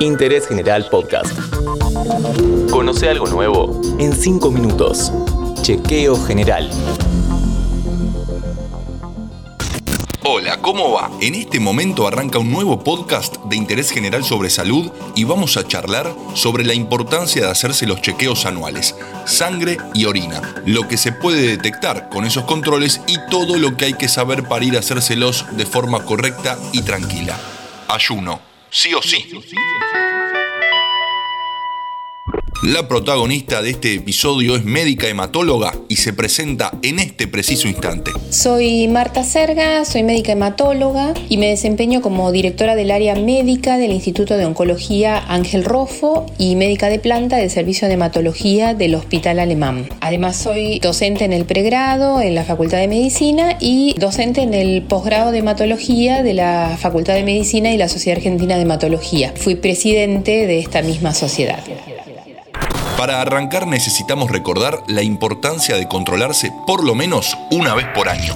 Interés General Podcast. Conoce algo nuevo en 5 minutos. Chequeo General. Hola, ¿cómo va? En este momento arranca un nuevo podcast de interés general sobre salud y vamos a charlar sobre la importancia de hacerse los chequeos anuales, sangre y orina, lo que se puede detectar con esos controles y todo lo que hay que saber para ir a hacérselos de forma correcta y tranquila. Ayuno, sí o sí. La protagonista de este episodio es médica hematóloga y se presenta en este preciso instante. Soy Marta Serga, soy médica hematóloga y me desempeño como directora del área médica del Instituto de Oncología Ángel Rofo y médica de planta del Servicio de Hematología del Hospital Alemán. Además soy docente en el pregrado en la Facultad de Medicina y docente en el posgrado de hematología de la Facultad de Medicina y la Sociedad Argentina de Hematología. Fui presidente de esta misma sociedad. Para arrancar necesitamos recordar la importancia de controlarse por lo menos una vez por año.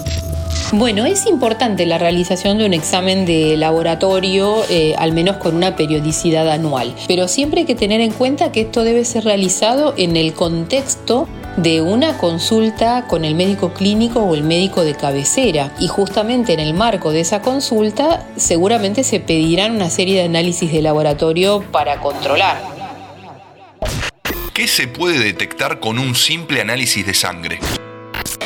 Bueno, es importante la realización de un examen de laboratorio, eh, al menos con una periodicidad anual, pero siempre hay que tener en cuenta que esto debe ser realizado en el contexto de una consulta con el médico clínico o el médico de cabecera. Y justamente en el marco de esa consulta seguramente se pedirán una serie de análisis de laboratorio para controlar ¿Qué se puede detectar con un simple análisis de sangre?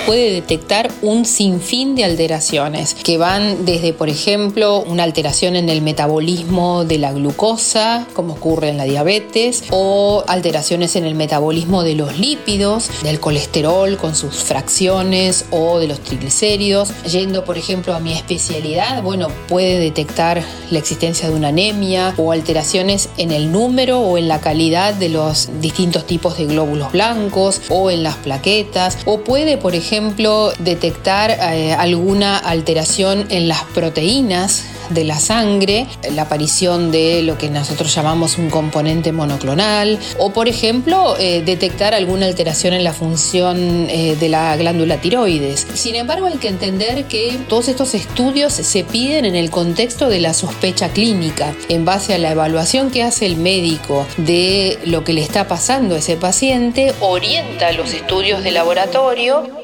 Puede detectar un sinfín de alteraciones que van desde, por ejemplo, una alteración en el metabolismo de la glucosa, como ocurre en la diabetes, o alteraciones en el metabolismo de los lípidos, del colesterol con sus fracciones o de los triglicéridos. Yendo, por ejemplo, a mi especialidad, bueno, puede detectar la existencia de una anemia o alteraciones en el número o en la calidad de los distintos tipos de glóbulos blancos o en las plaquetas, o puede, por ejemplo, detectar eh, alguna alteración en las proteínas de la sangre, la aparición de lo que nosotros llamamos un componente monoclonal, o por ejemplo, eh, detectar alguna alteración en la función eh, de la glándula tiroides. Sin embargo, hay que entender que todos estos estudios se piden en el contexto de la sospecha clínica, en base a la evaluación que hace el médico de lo que le está pasando a ese paciente, orienta los estudios de laboratorio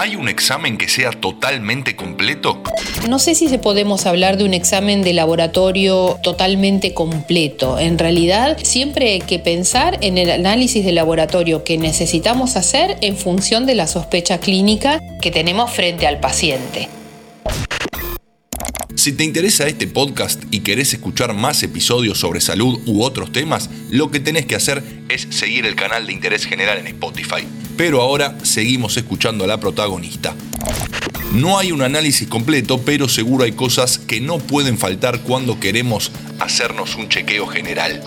¿Hay un examen que sea totalmente completo? No sé si se podemos hablar de un examen de laboratorio totalmente completo. En realidad, siempre hay que pensar en el análisis de laboratorio que necesitamos hacer en función de la sospecha clínica que tenemos frente al paciente. Si te interesa este podcast y querés escuchar más episodios sobre salud u otros temas, lo que tenés que hacer es seguir el canal de interés general en Spotify. Pero ahora seguimos escuchando a la protagonista. No hay un análisis completo, pero seguro hay cosas que no pueden faltar cuando queremos hacernos un chequeo general.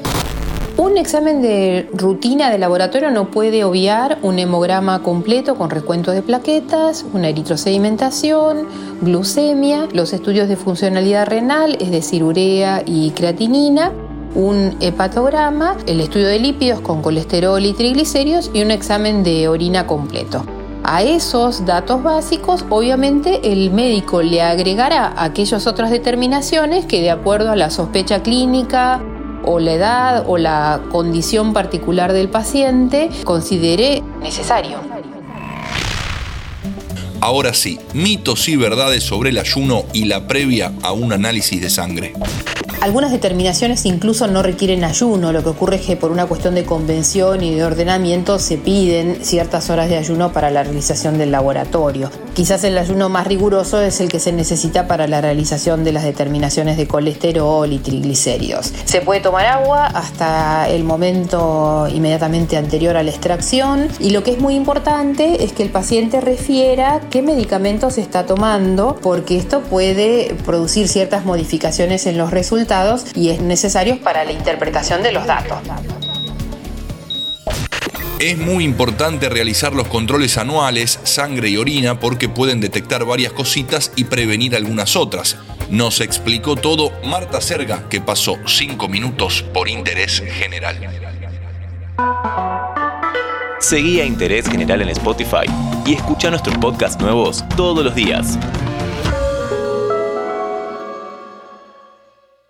Un examen de rutina de laboratorio no puede obviar un hemograma completo con recuento de plaquetas, una eritrosedimentación, glucemia, los estudios de funcionalidad renal, es decir, urea y creatinina, un hepatograma, el estudio de lípidos con colesterol y triglicéridos y un examen de orina completo. A esos datos básicos, obviamente, el médico le agregará aquellas otras determinaciones que de acuerdo a la sospecha clínica o la edad o la condición particular del paciente considere necesario. Ahora sí, mitos y verdades sobre el ayuno y la previa a un análisis de sangre. Algunas determinaciones incluso no requieren ayuno, lo que ocurre es que por una cuestión de convención y de ordenamiento se piden ciertas horas de ayuno para la realización del laboratorio. Quizás el ayuno más riguroso es el que se necesita para la realización de las determinaciones de colesterol y triglicéridos. Se puede tomar agua hasta el momento inmediatamente anterior a la extracción y lo que es muy importante es que el paciente refiera qué medicamentos está tomando porque esto puede producir ciertas modificaciones en los resultados y es necesario para la interpretación de los datos. Es muy importante realizar los controles anuales, sangre y orina, porque pueden detectar varias cositas y prevenir algunas otras. Nos explicó todo Marta Serga, que pasó 5 minutos por interés general. Seguí a Interés General en Spotify y escucha nuestros podcasts nuevos todos los días.